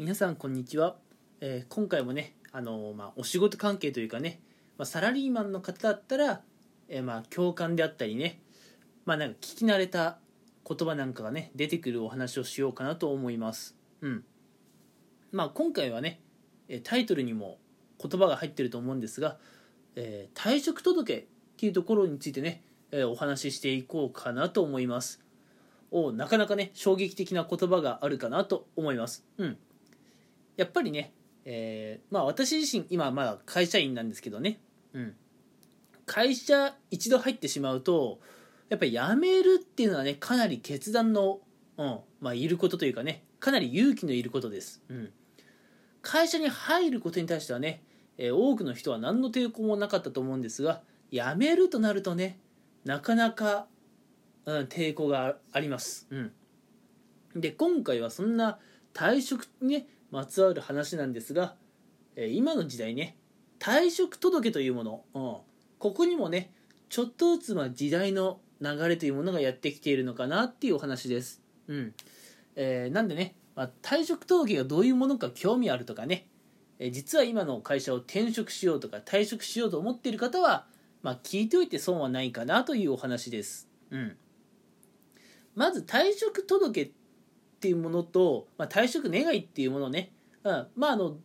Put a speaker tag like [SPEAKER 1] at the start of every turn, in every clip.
[SPEAKER 1] 皆さんこんにちは、えー今回もね、あのーまあ、お仕事関係というかね、まあ、サラリーマンの方だったら、えーまあ、共感であったりね、まあ、なんか聞き慣れた言葉なんかがね出てくるお話をしようかなと思います。うん。まあ今回はねタイトルにも言葉が入ってると思うんですが、えー退職届っていうところについてね、えお話ししていこうかなと思います。おなかなかね衝撃的な言葉があるかなと思います。うん。やっぱりね、えーまあ私自身今まだ会社員なんですけどね。うん。会社一度入ってしまうとやっぱり辞めるっていうのはねかなり決断の、うんまあ、いることというかねかなり勇気のいることです、うん、会社に入ることに対してはね、えー多くの人は何の抵抗もなかったと思うんですが辞めるとなるとねなかなか、うん、抵抗があります、うん、で今回はそんな退職ねまつわる話なんですが、え今の時代ね退職届というもの、うん、ここにもねちょっとずつま時代の流れというものがやってきているのかなっていうお話です。うんえーなんでね、まあ、退職届がどういうものか興味あるとかね、えー実は今の会社を転職しようとか退職しようと思っている方は、まあ、聞いておいて損はないかなというお話です。うん、まず退職届っっていうものと、まあ、退職願いっていうものね、うん、まああの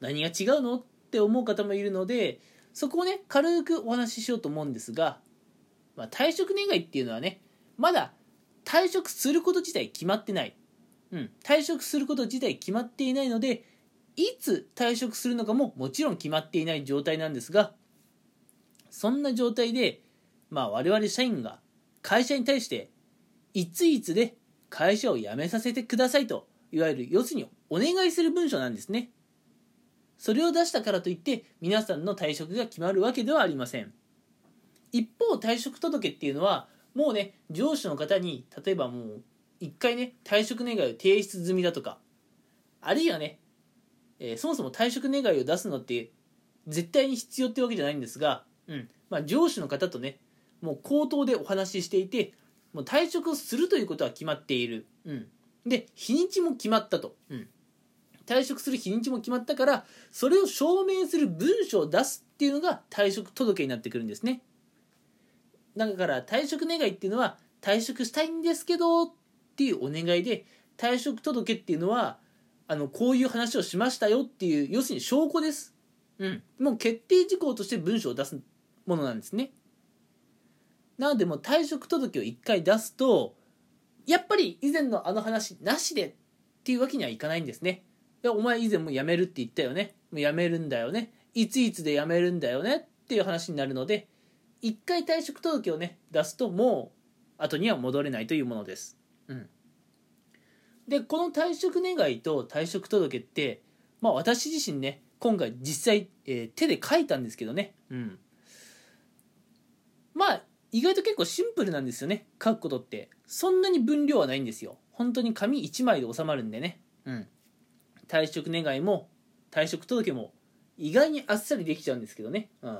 [SPEAKER 1] 何が違うのって思う方もいるのでそこをね軽くお話ししようと思うんですが、まあ、退職願いっていうのはねまだ退職すること自体決まってない、うん、退職すること自体決まっていないのでいつ退職するのかももちろん決まっていない状態なんですがそんな状態で、まあ、我々社員が会社に対していついつで会社を辞めさせてくださいといわゆる要するにお願いする文書なんですね。それを出したからといって皆さんの退職が決まるわけではありません。一方退職届っていうのはもうね上司の方に例えばもう一回ね退職願を提出済みだとかあるいはね、えーそもそも退職願を出すのって絶対に必要ってわけじゃないんですが、うん。まあ、上司の方とねもう口頭でお話ししていてもう退職するということは決まっている、うん、で日にちも決まったと、うん、退職する日にちも決まったからそれを証明する文書を出すっていうのが退職届になってくるんですね。だから退職願っていうのは退職したいんですけどっていうお願いで退職届っていうのはあのこういう話をしましたよっていう要するに証拠です、うん、もう決定事項として文書を出すものなんですね。なのでもう退職届を1回出すとやっぱり以前のあの話なしでっていうわけにはいかないんですね。いやお前以前も辞めるって言ったよね。もう辞めるんだよね。いついつで辞めるんだよねっていう話になるので一回退職届をね出すともう後には戻れないというものです、うん、でこの退職願と退職届ってまあ私自身ね今回実際、えー手で書いたんですけどね、うん、意外と結構シンプルなんですよね書くことって。そんなに分量はないんですよ。本当に紙1枚で収まるんでね、うん、退職願いも退職届も意外にあっさりできちゃうんですけどね、うん、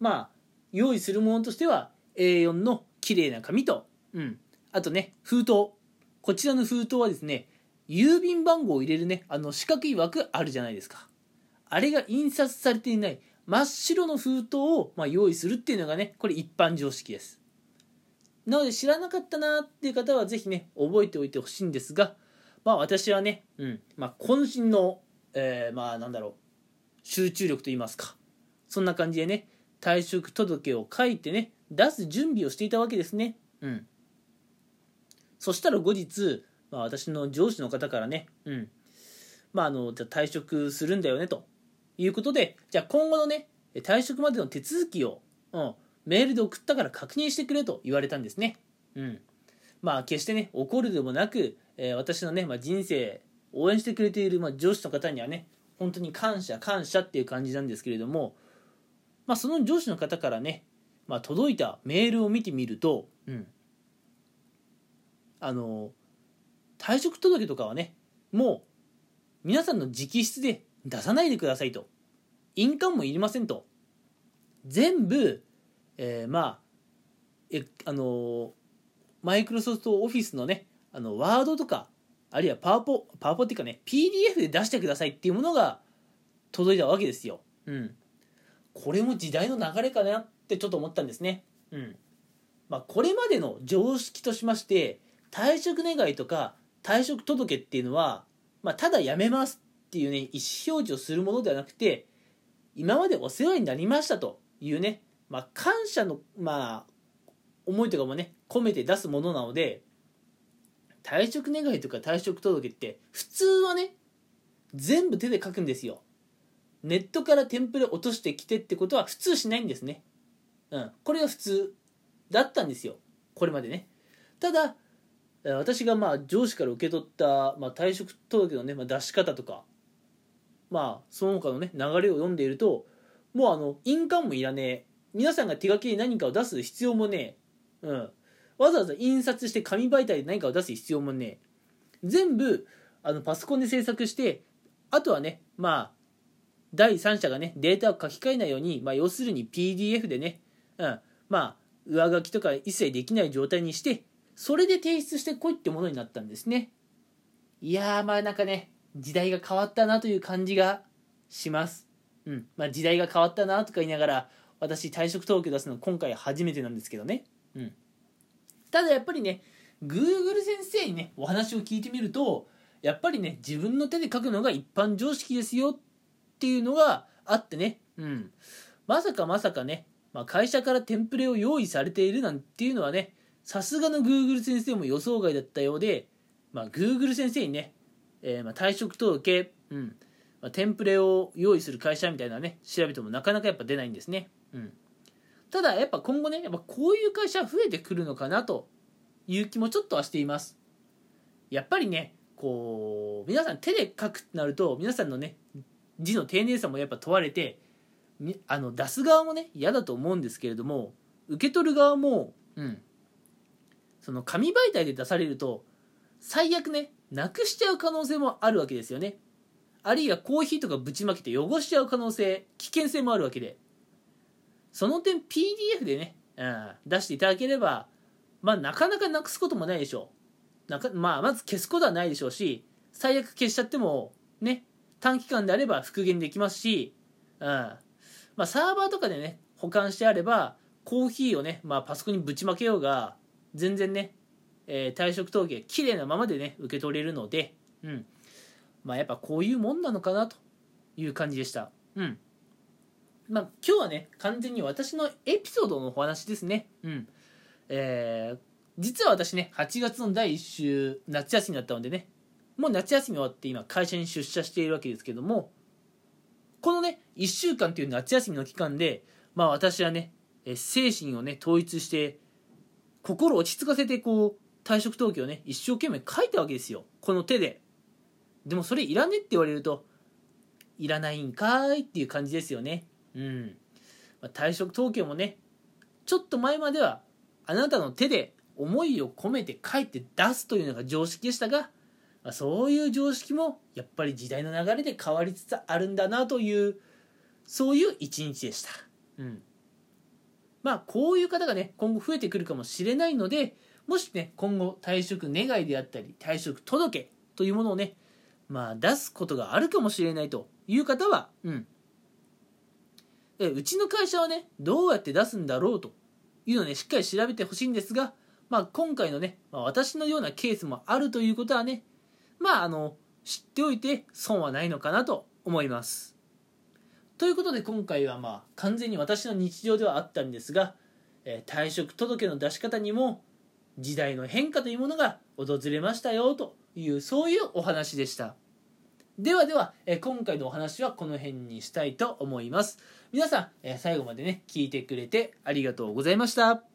[SPEAKER 1] まあ用意するものとしては A4 の綺麗な紙と、うん、あとね封筒。こちらの封筒はですね郵便番号を入れるねあの四角い枠あるじゃないですか。あれが印刷されていない真っ白の封筒を、まあ、用意するっていうのがねこれ一般常識です。なので知らなかったなっていう方はぜひね覚えておいてほしいんですがまあ私はね、うんまあ、渾身の、えーまあなんだろう集中力と言いますかそんな感じでね退職届を書いてね出す準備をしていたわけですね。うん。そしたら後日、まあ、私の上司の方からねうん。まああのじゃあ退職するんだよねと。いうことでじゃあ今後のね退職までの手続きを、うん、メールで送ったから確認してくれと言われたんですね。うん。まあ決してね怒るでもなく、えー私のね、まあ、人生応援してくれている、まあ、上司の方にはね本当に感謝感謝っていう感じなんですけれども、まあ、その上司の方からね、まあ、届いたメールを見てみると、うん、あの退職届とかはねもう皆さんの直筆で出さないでくださいと印鑑もいりませんと全部、えーまあえあのマイクロソフトオフィスのねあのワードとかあるいはパワポパワポっていうかね PDF で出してくださいっていうものが届いたわけですよ。うん、これも時代の流れかなってちょっと思ったんですね。うんまあ、これまでの常識としまして退職願とか退職届っていうのは、まあ、ただ辞めますっていうね意思表示をするものではなくて今までお世話になりましたというね、まあ、感謝の、まあ、思いとかもね込めて出すものなので退職願とか退職届って普通はね全部手で書くんですよ。ネットからテンプレ落としてきてってことは普通しないんですね。うんこれが普通だったんですよ。これまでね。ただ私がまあ上司から受け取った、まあ、退職届のね、まあ、出し方とかまあその他のね流れを読んでいるともうあの印鑑もいらねえ。皆さんが手書きで何かを出す必要もねえ、うん、わざわざ印刷して紙媒体で何かを出す必要もねえ。全部あのパソコンで制作してあとはねまあ第三者がねデータを書き換えないように、まあ、要するに PDF でね、うん、まあ上書きとか一切できない状態にしてそれで提出してこいってものになったんですね。いやーまあなんかね時代が変わったなという感じがします。うん。まあ時代が変わったなとか言いながら私退職届出すの今回初めてなんですけどね。うん。ただやっぱりね Google 先生にねお話を聞いてみるとやっぱりね自分の手で書くのが一般常識ですよっていうのがあってね。うん。まさかまさかね、まあ、会社からテンプレを用意されているなんていうのはねさすがの Google 先生も予想外だったようで、まあ、Google 先生にね、えー、まあ退職届、うん。まあ、テンプレを用意する会社みたいなね調べてもなかなかやっぱ出ないんですね、うん、ただやっぱ今後ねやっぱこういう会社増えてくるのかなという気もちょっとはしています。やっぱりねこう皆さん手で書くってなると皆さんのね字の丁寧さもやっぱ問われてあの出す側もね嫌だと思うんですけれども受け取る側もうん。その紙媒体で出されると最悪ねなくしちゃう可能性もあるわけですよね。あるいはコーヒーとかぶちまけて汚しちゃう可能性危険性もあるわけで。その点 PDF でね、うん、出していただければまあなかなかなくすこともないでしょう。なか、まあ、まず消すことはないでしょうし最悪消しちゃってもね短期間であれば復元できますし、うん。まあ、サーバーとかでね保管してあればコーヒーをね、まあ、パソコンにぶちまけようが全然ね、えー、退職届綺麗なままでね受け取れるので、うんまあ、やっぱこういうもんなのかなという感じでした。うんまあ、今日はね完全に私のエピソードのお話ですね。うんえー、実は私ね8月の第1週夏休みだったのでねもう夏休み終わって今会社に出社しているわけですけどもこのね1週間という夏休みの期間でまあ私はね精神をね統一して心を落ち着かせてこう退職届をね一生懸命書いたわけですよ。この手で。でもそれいらねって言われるといらないんかいっていう感じですよね。うん、まあ、退職届もねちょっと前まではあなたの手で思いを込めて書いて出すというのが常識でしたが、まあ、そういう常識もやっぱり時代の流れで変わりつつあるんだなというそういう一日でした。うん。まあこういう方がね今後増えてくるかもしれないのでもしね今後退職願であったり退職届というものをねまあ出すことがあるかもしれないという方はうん。うちの会社はねどうやって出すんだろうというのをねしっかり調べてほしいんですがまあ今回のね、まあ、私のようなケースもあるということはねまああの知っておいて損はないのかなと思います。ということで今回はまあ完全に私の日常ではあったんですが、えー、退職届の出し方にも時代の変化というものが訪れましたよというそういうお話でした。ではでは、え、今回のお話はこの辺にしたいと思います。皆さん、え、最後までね聞いてくれてありがとうございました。